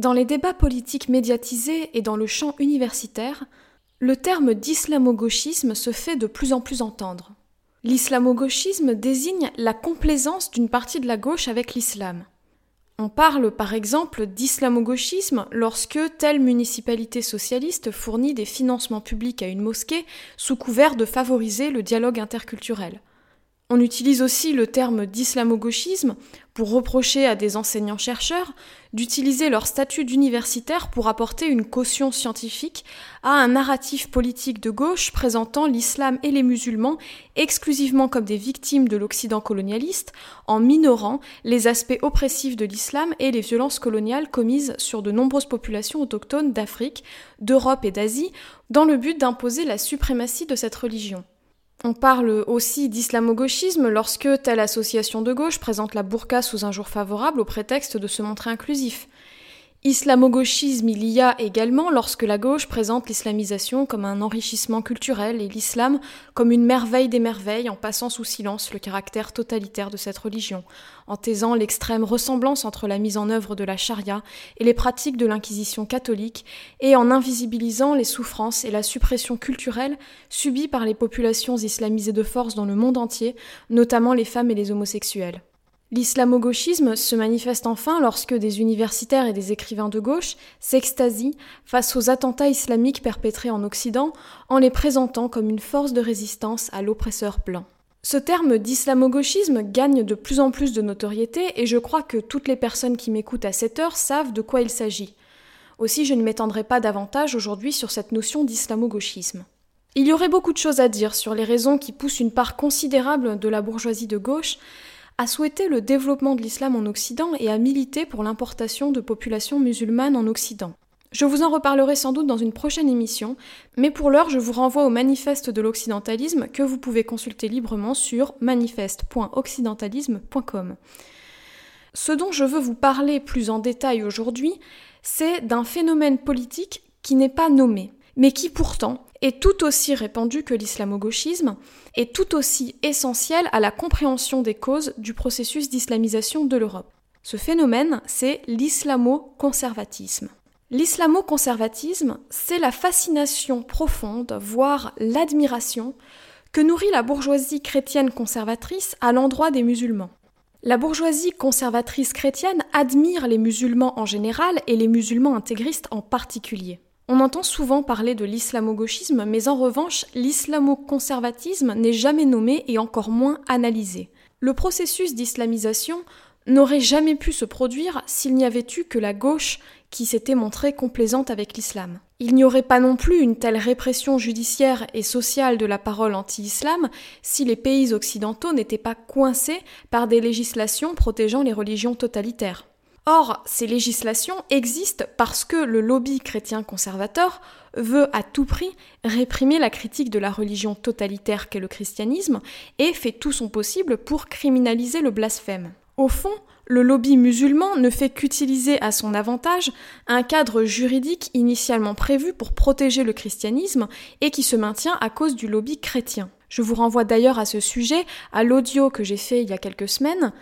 Dans les débats politiques médiatisés et dans le champ universitaire, le terme d'islamo-gauchisme se fait de plus en plus entendre. L'islamo-gauchisme désigne la complaisance d'une partie de la gauche avec l'islam. On parle par exemple d'islamo-gauchisme lorsque telle municipalité socialiste fournit des financements publics à une mosquée sous couvert de favoriser le dialogue interculturel. On utilise aussi le terme d'islamo-gauchisme pour reprocher à des enseignants-chercheurs d'utiliser leur statut d'universitaire pour apporter une caution scientifique à un narratif politique de gauche présentant l'islam et les musulmans exclusivement comme des victimes de l'Occident colonialiste, en minorant les aspects oppressifs de l'islam et les violences coloniales commises sur de nombreuses populations autochtones d'Afrique, d'Europe et d'Asie, dans le but d'imposer la suprématie de cette religion. On parle aussi d'islamo-gauchisme lorsque telle association de gauche présente la burqa sous un jour favorable au prétexte de se montrer inclusif. Islamo-gauchisme il y a également lorsque la gauche présente l'islamisation comme un enrichissement culturel et l'islam comme une merveille des merveilles en passant sous silence le caractère totalitaire de cette religion, en taisant l'extrême ressemblance entre la mise en œuvre de la charia et les pratiques de l'inquisition catholique et en invisibilisant les souffrances et la suppression culturelle subies par les populations islamisées de force dans le monde entier, notamment les femmes et les homosexuels. L'islamo-gauchisme se manifeste enfin lorsque des universitaires et des écrivains de gauche s'extasient face aux attentats islamiques perpétrés en Occident en les présentant comme une force de résistance à l'oppresseur blanc. Ce terme d'islamo-gauchisme gagne de plus en plus de notoriété et je crois que toutes les personnes qui m'écoutent à cette heure savent de quoi il s'agit. Aussi, je ne m'étendrai pas davantage aujourd'hui sur cette notion d'islamo-gauchisme. Il y aurait beaucoup de choses à dire sur les raisons qui poussent une part considérable de la bourgeoisie de gauche a souhaité le développement de l'islam en Occident et a milité pour l'importation de populations musulmanes en Occident. Je vous en reparlerai sans doute dans une prochaine émission, mais pour l'heure, je vous renvoie au manifeste de l'occidentalisme que vous pouvez consulter librement sur manifeste.occidentalisme.com. Ce dont je veux vous parler plus en détail aujourd'hui, c'est d'un phénomène politique qui n'est pas nommé, mais qui pourtant est tout aussi répandu que l'islamo-gauchisme et tout aussi essentiel à la compréhension des causes du processus d'islamisation de l'Europe. Ce phénomène, c'est l'islamo-conservatisme. L'islamo-conservatisme, c'est la fascination profonde, voire l'admiration, que nourrit la bourgeoisie chrétienne conservatrice à l'endroit des musulmans. La bourgeoisie conservatrice chrétienne admire les musulmans en général et les musulmans intégristes en particulier. On entend souvent parler de l'islamo-gauchisme, mais en revanche, l'islamo-conservatisme n'est jamais nommé et encore moins analysé. Le processus d'islamisation n'aurait jamais pu se produire s'il n'y avait eu que la gauche qui s'était montrée complaisante avec l'islam. Il n'y aurait pas non plus une telle répression judiciaire et sociale de la parole anti-islam si les pays occidentaux n'étaient pas coincés par des législations protégeant les religions totalitaires. Or, ces législations existent parce que le lobby chrétien conservateur veut à tout prix réprimer la critique de la religion totalitaire qu'est le christianisme et fait tout son possible pour criminaliser le blasphème. Au fond, le lobby musulman ne fait qu'utiliser à son avantage un cadre juridique initialement prévu pour protéger le christianisme et qui se maintient à cause du lobby chrétien. Je vous renvoie d'ailleurs à ce sujet à l'audio que j'ai fait il y a quelques semaines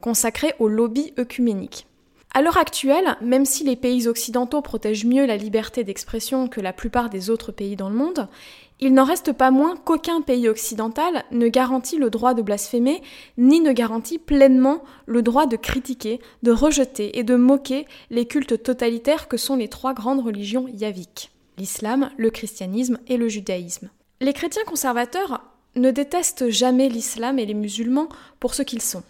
consacré au lobby œcuménique. À l'heure actuelle, même si les pays occidentaux protègent mieux la liberté d'expression que la plupart des autres pays dans le monde, il n'en reste pas moins qu'aucun pays occidental ne garantit le droit de blasphémer, ni ne garantit pleinement le droit de critiquer, de rejeter et de moquer les cultes totalitaires que sont les trois grandes religions yaviques l'islam, le christianisme et le judaïsme. Les chrétiens conservateurs ne détestent jamais l'islam et les musulmans pour ce qu'ils sont.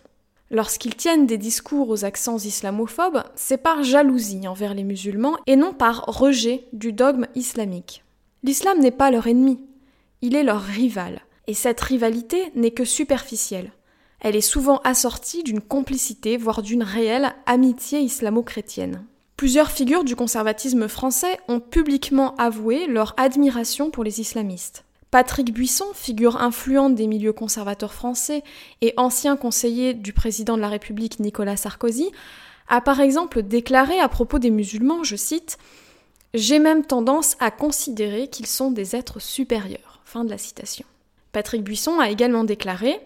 Lorsqu'ils tiennent des discours aux accents islamophobes, c'est par jalousie envers les musulmans et non par rejet du dogme islamique. L'islam n'est pas leur ennemi, il est leur rival, et cette rivalité n'est que superficielle. Elle est souvent assortie d'une complicité, voire d'une réelle amitié islamo-chrétienne. Plusieurs figures du conservatisme français ont publiquement avoué leur admiration pour les islamistes. Patrick Buisson, figure influente des milieux conservateurs français et ancien conseiller du président de la République Nicolas Sarkozy, a par exemple déclaré à propos des musulmans, je cite, J'ai même tendance à considérer qu'ils sont des êtres supérieurs. Fin de la citation. Patrick Buisson a également déclaré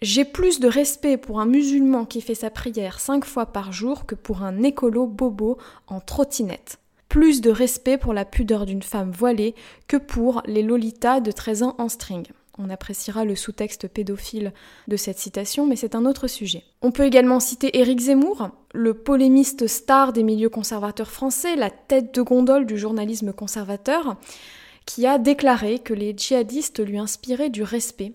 J'ai plus de respect pour un musulman qui fait sa prière cinq fois par jour que pour un écolo bobo en trottinette. Plus de respect pour la pudeur d'une femme voilée que pour les lolitas de 13 ans en string. On appréciera le sous-texte pédophile de cette citation, mais c'est un autre sujet. On peut également citer Éric Zemmour, le polémiste star des milieux conservateurs français, la tête de gondole du journalisme conservateur, qui a déclaré que les djihadistes lui inspiraient du respect,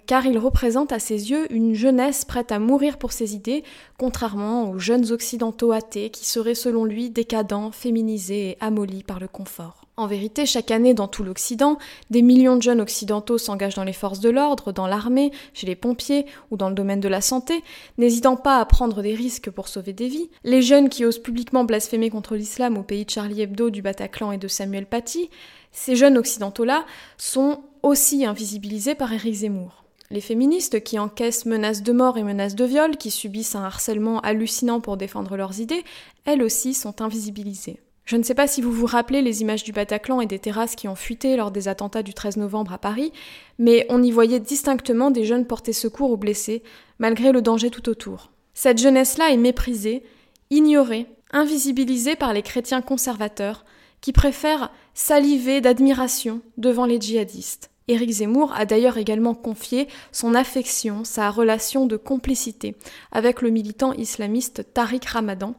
car il représente à ses yeux une jeunesse prête à mourir pour ses idées, contrairement aux jeunes occidentaux athées qui seraient selon lui décadents, féminisés et amollis par le confort. En vérité, chaque année dans tout l'Occident, des millions de jeunes occidentaux s'engagent dans les forces de l'ordre, dans l'armée, chez les pompiers ou dans le domaine de la santé, n'hésitant pas à prendre des risques pour sauver des vies. Les jeunes qui osent publiquement blasphémer contre l'islam au pays de Charlie Hebdo, du Bataclan et de Samuel Paty, ces jeunes occidentaux-là sont aussi invisibilisés par Éric Zemmour. Les féministes qui encaissent menaces de mort et menaces de viol, qui subissent un harcèlement hallucinant pour défendre leurs idées, elles aussi sont invisibilisées. Je ne sais pas si vous vous rappelez les images du Bataclan et des terrasses qui ont fuité lors des attentats du 13 novembre à Paris, mais on y voyait distinctement des jeunes porter secours aux blessés, malgré le danger tout autour. Cette jeunesse-là est méprisée, ignorée, invisibilisée par les chrétiens conservateurs, qui préfèrent saliver d'admiration devant les djihadistes. Éric Zemmour a d'ailleurs également confié son affection, sa relation de complicité avec le militant islamiste Tariq Ramadan,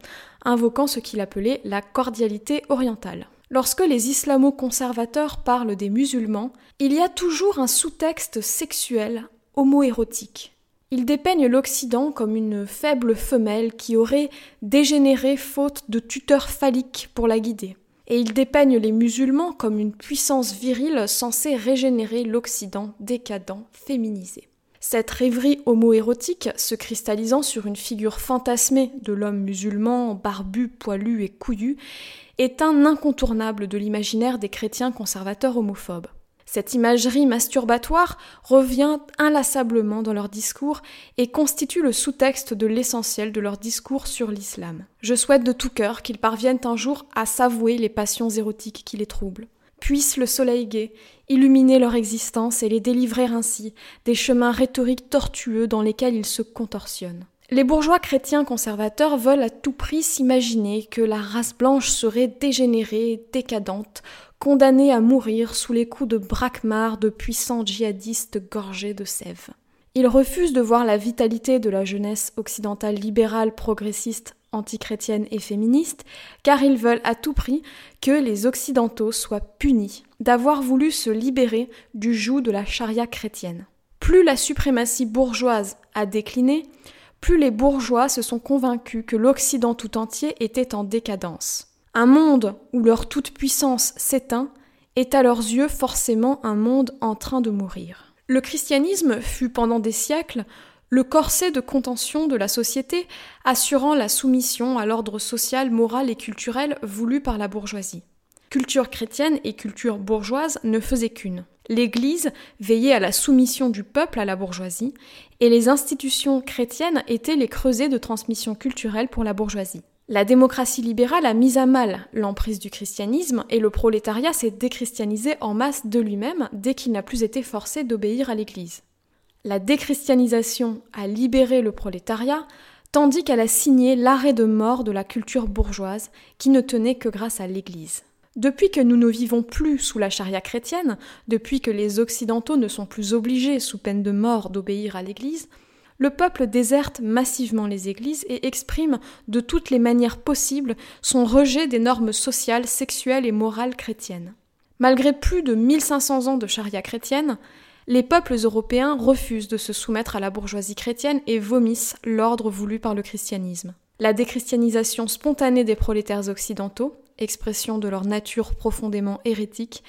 invoquant ce qu'il appelait la cordialité orientale. Lorsque les islamo-conservateurs parlent des musulmans, il y a toujours un sous-texte sexuel homoérotique. Ils dépeignent l'Occident comme une faible femelle qui aurait dégénéré faute de tuteur phallique pour la guider et ils dépeignent les musulmans comme une puissance virile censée régénérer l'Occident décadent, féminisé. Cette rêverie homoérotique, se cristallisant sur une figure fantasmée de l'homme musulman, barbu, poilu et couillu, est un incontournable de l'imaginaire des chrétiens conservateurs homophobes. Cette imagerie masturbatoire revient inlassablement dans leur discours et constitue le sous-texte de l'essentiel de leur discours sur l'islam. Je souhaite de tout cœur qu'ils parviennent un jour à s'avouer les passions érotiques qui les troublent. Puisse le soleil gai illuminer leur existence et les délivrer ainsi des chemins rhétoriques tortueux dans lesquels ils se contorsionnent. Les bourgeois chrétiens conservateurs veulent à tout prix s'imaginer que la race blanche serait dégénérée, décadente, condamnés à mourir sous les coups de braquemar de puissants djihadistes gorgés de sève. Ils refusent de voir la vitalité de la jeunesse occidentale libérale, progressiste, antichrétienne et féministe, car ils veulent à tout prix que les Occidentaux soient punis d'avoir voulu se libérer du joug de la charia chrétienne. Plus la suprématie bourgeoise a décliné, plus les bourgeois se sont convaincus que l'Occident tout entier était en décadence. Un monde où leur toute-puissance s'éteint est à leurs yeux forcément un monde en train de mourir. Le christianisme fut pendant des siècles le corset de contention de la société assurant la soumission à l'ordre social, moral et culturel voulu par la bourgeoisie. Culture chrétienne et culture bourgeoise ne faisaient qu'une. L'Église veillait à la soumission du peuple à la bourgeoisie, et les institutions chrétiennes étaient les creusets de transmission culturelle pour la bourgeoisie. La démocratie libérale a mis à mal l'emprise du christianisme et le prolétariat s'est déchristianisé en masse de lui-même dès qu'il n'a plus été forcé d'obéir à l'Église. La déchristianisation a libéré le prolétariat, tandis qu'elle a signé l'arrêt de mort de la culture bourgeoise qui ne tenait que grâce à l'Église. Depuis que nous ne vivons plus sous la charia chrétienne, depuis que les Occidentaux ne sont plus obligés, sous peine de mort, d'obéir à l'Église, le peuple déserte massivement les églises et exprime de toutes les manières possibles son rejet des normes sociales, sexuelles et morales chrétiennes. Malgré plus de 1500 ans de charia chrétienne, les peuples européens refusent de se soumettre à la bourgeoisie chrétienne et vomissent l'ordre voulu par le christianisme. La déchristianisation spontanée des prolétaires occidentaux, expression de leur nature profondément hérétique,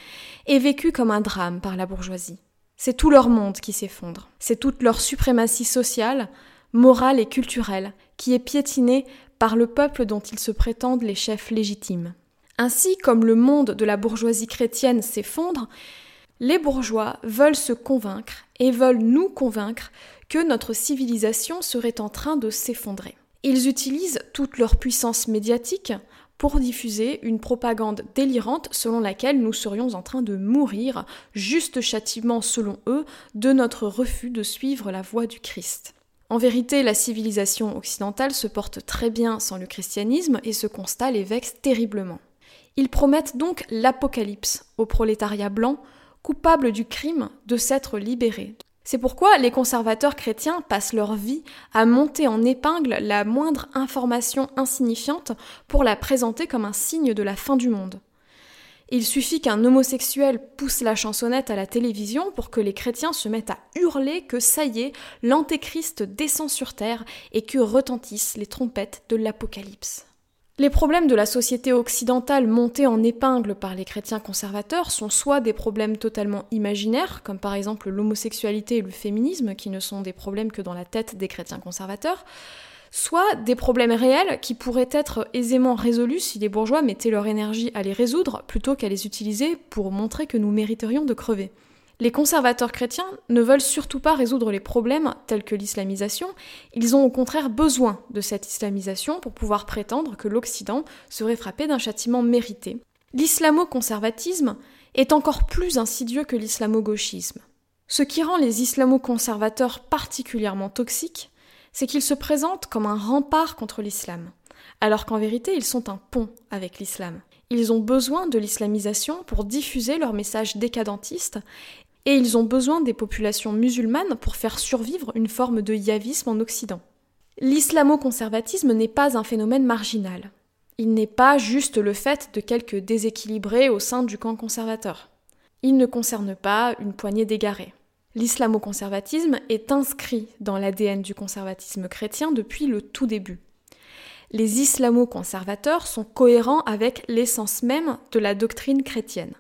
est vécue comme un drame par la bourgeoisie. C'est tout leur monde qui s'effondre. C'est toute leur suprématie sociale, morale et culturelle qui est piétinée par le peuple dont ils se prétendent les chefs légitimes. Ainsi, comme le monde de la bourgeoisie chrétienne s'effondre, les bourgeois veulent se convaincre et veulent nous convaincre que notre civilisation serait en train de s'effondrer. Ils utilisent toute leur puissance médiatique pour diffuser une propagande délirante selon laquelle nous serions en train de mourir, juste châtiment selon eux, de notre refus de suivre la voie du Christ. En vérité, la civilisation occidentale se porte très bien sans le christianisme et ce constat les vexe terriblement. Ils promettent donc l'apocalypse au prolétariat blanc, coupable du crime de s'être libéré. C'est pourquoi les conservateurs chrétiens passent leur vie à monter en épingle la moindre information insignifiante pour la présenter comme un signe de la fin du monde. Il suffit qu'un homosexuel pousse la chansonnette à la télévision pour que les chrétiens se mettent à hurler que ça y est, l'antéchrist descend sur terre et que retentissent les trompettes de l'Apocalypse. Les problèmes de la société occidentale montés en épingle par les chrétiens conservateurs sont soit des problèmes totalement imaginaires, comme par exemple l'homosexualité et le féminisme, qui ne sont des problèmes que dans la tête des chrétiens conservateurs, soit des problèmes réels qui pourraient être aisément résolus si les bourgeois mettaient leur énergie à les résoudre plutôt qu'à les utiliser pour montrer que nous mériterions de crever. Les conservateurs chrétiens ne veulent surtout pas résoudre les problèmes tels que l'islamisation, ils ont au contraire besoin de cette islamisation pour pouvoir prétendre que l'Occident serait frappé d'un châtiment mérité. L'islamo-conservatisme est encore plus insidieux que l'islamo-gauchisme. Ce qui rend les islamo-conservateurs particulièrement toxiques, c'est qu'ils se présentent comme un rempart contre l'islam, alors qu'en vérité ils sont un pont avec l'islam. Ils ont besoin de l'islamisation pour diffuser leur message décadentiste et ils ont besoin des populations musulmanes pour faire survivre une forme de yavisme en Occident. L'islamo-conservatisme n'est pas un phénomène marginal. Il n'est pas juste le fait de quelques déséquilibrés au sein du camp conservateur. Il ne concerne pas une poignée d'égarés. L'islamo-conservatisme est inscrit dans l'ADN du conservatisme chrétien depuis le tout début. Les islamo-conservateurs sont cohérents avec l'essence même de la doctrine chrétienne.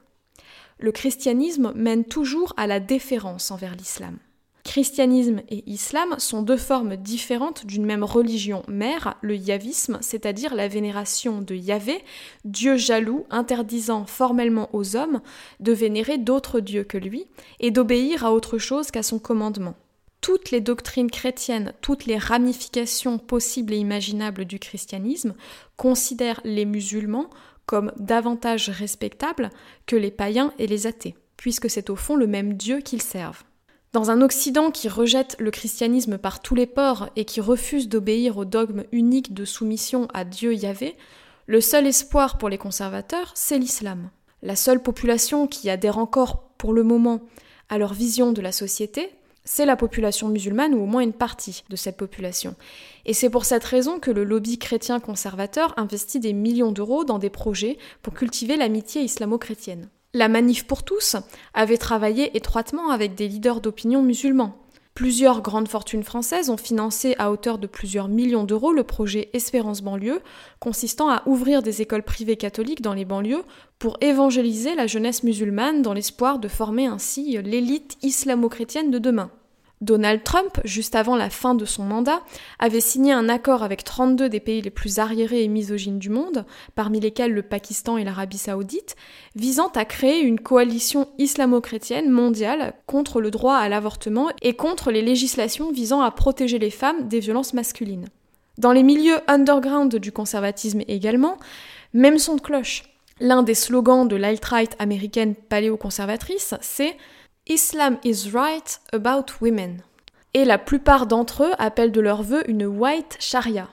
Le christianisme mène toujours à la déférence envers l'islam. Christianisme et islam sont deux formes différentes d'une même religion mère, le yavisme, c'est-à-dire la vénération de Yahvé, Dieu jaloux interdisant formellement aux hommes de vénérer d'autres dieux que lui et d'obéir à autre chose qu'à son commandement. Toutes les doctrines chrétiennes, toutes les ramifications possibles et imaginables du christianisme considèrent les musulmans comme davantage respectables que les païens et les athées, puisque c'est au fond le même Dieu qu'ils servent. Dans un Occident qui rejette le christianisme par tous les ports et qui refuse d'obéir au dogme unique de soumission à Dieu Yahvé, le seul espoir pour les conservateurs, c'est l'islam. La seule population qui adhère encore, pour le moment, à leur vision de la société, c'est la population musulmane ou au moins une partie de cette population. Et c'est pour cette raison que le lobby chrétien conservateur investit des millions d'euros dans des projets pour cultiver l'amitié islamo-chrétienne. La Manif pour tous avait travaillé étroitement avec des leaders d'opinion musulmans. Plusieurs grandes fortunes françaises ont financé à hauteur de plusieurs millions d'euros le projet Espérance banlieue, consistant à ouvrir des écoles privées catholiques dans les banlieues pour évangéliser la jeunesse musulmane dans l'espoir de former ainsi l'élite islamo-chrétienne de demain. Donald Trump, juste avant la fin de son mandat, avait signé un accord avec 32 des pays les plus arriérés et misogynes du monde, parmi lesquels le Pakistan et l'Arabie saoudite, visant à créer une coalition islamo-chrétienne mondiale contre le droit à l'avortement et contre les législations visant à protéger les femmes des violences masculines. Dans les milieux underground du conservatisme également, même son de cloche. L'un des slogans de l'alt-right américaine paléoconservatrice, c'est Islam is right about women. Et la plupart d'entre eux appellent de leur vœu une white sharia.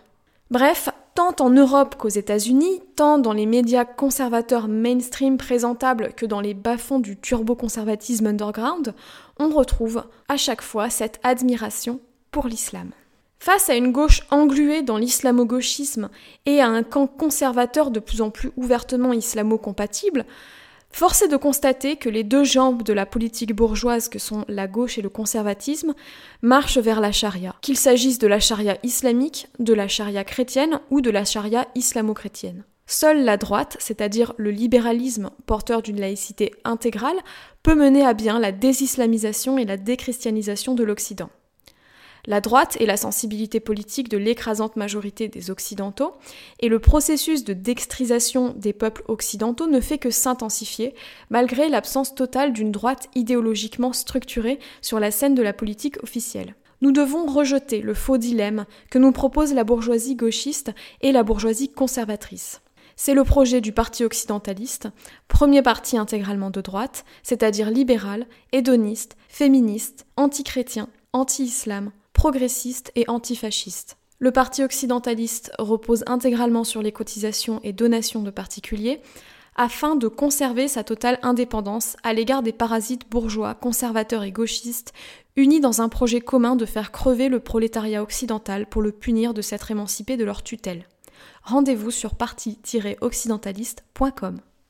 Bref, tant en Europe qu'aux États-Unis, tant dans les médias conservateurs mainstream présentables que dans les bas-fonds du turbo-conservatisme underground, on retrouve à chaque fois cette admiration pour l'islam. Face à une gauche engluée dans l'islamo-gauchisme et à un camp conservateur de plus en plus ouvertement islamo-compatible, Force est de constater que les deux jambes de la politique bourgeoise que sont la gauche et le conservatisme marchent vers la charia, qu'il s'agisse de la charia islamique, de la charia chrétienne ou de la charia islamo-chrétienne. Seule la droite, c'est-à-dire le libéralisme porteur d'une laïcité intégrale, peut mener à bien la désislamisation et la déchristianisation de l'Occident. La droite est la sensibilité politique de l'écrasante majorité des Occidentaux, et le processus de dextrisation des peuples occidentaux ne fait que s'intensifier, malgré l'absence totale d'une droite idéologiquement structurée sur la scène de la politique officielle. Nous devons rejeter le faux dilemme que nous propose la bourgeoisie gauchiste et la bourgeoisie conservatrice. C'est le projet du Parti occidentaliste, premier parti intégralement de droite, c'est-à-dire libéral, hédoniste, féministe, anti-chrétien, anti-islam, progressiste et antifasciste. Le Parti occidentaliste repose intégralement sur les cotisations et donations de particuliers, afin de conserver sa totale indépendance à l'égard des parasites bourgeois, conservateurs et gauchistes, unis dans un projet commun de faire crever le prolétariat occidental pour le punir de s'être émancipé de leur tutelle. Rendez-vous sur parti-occidentaliste.com.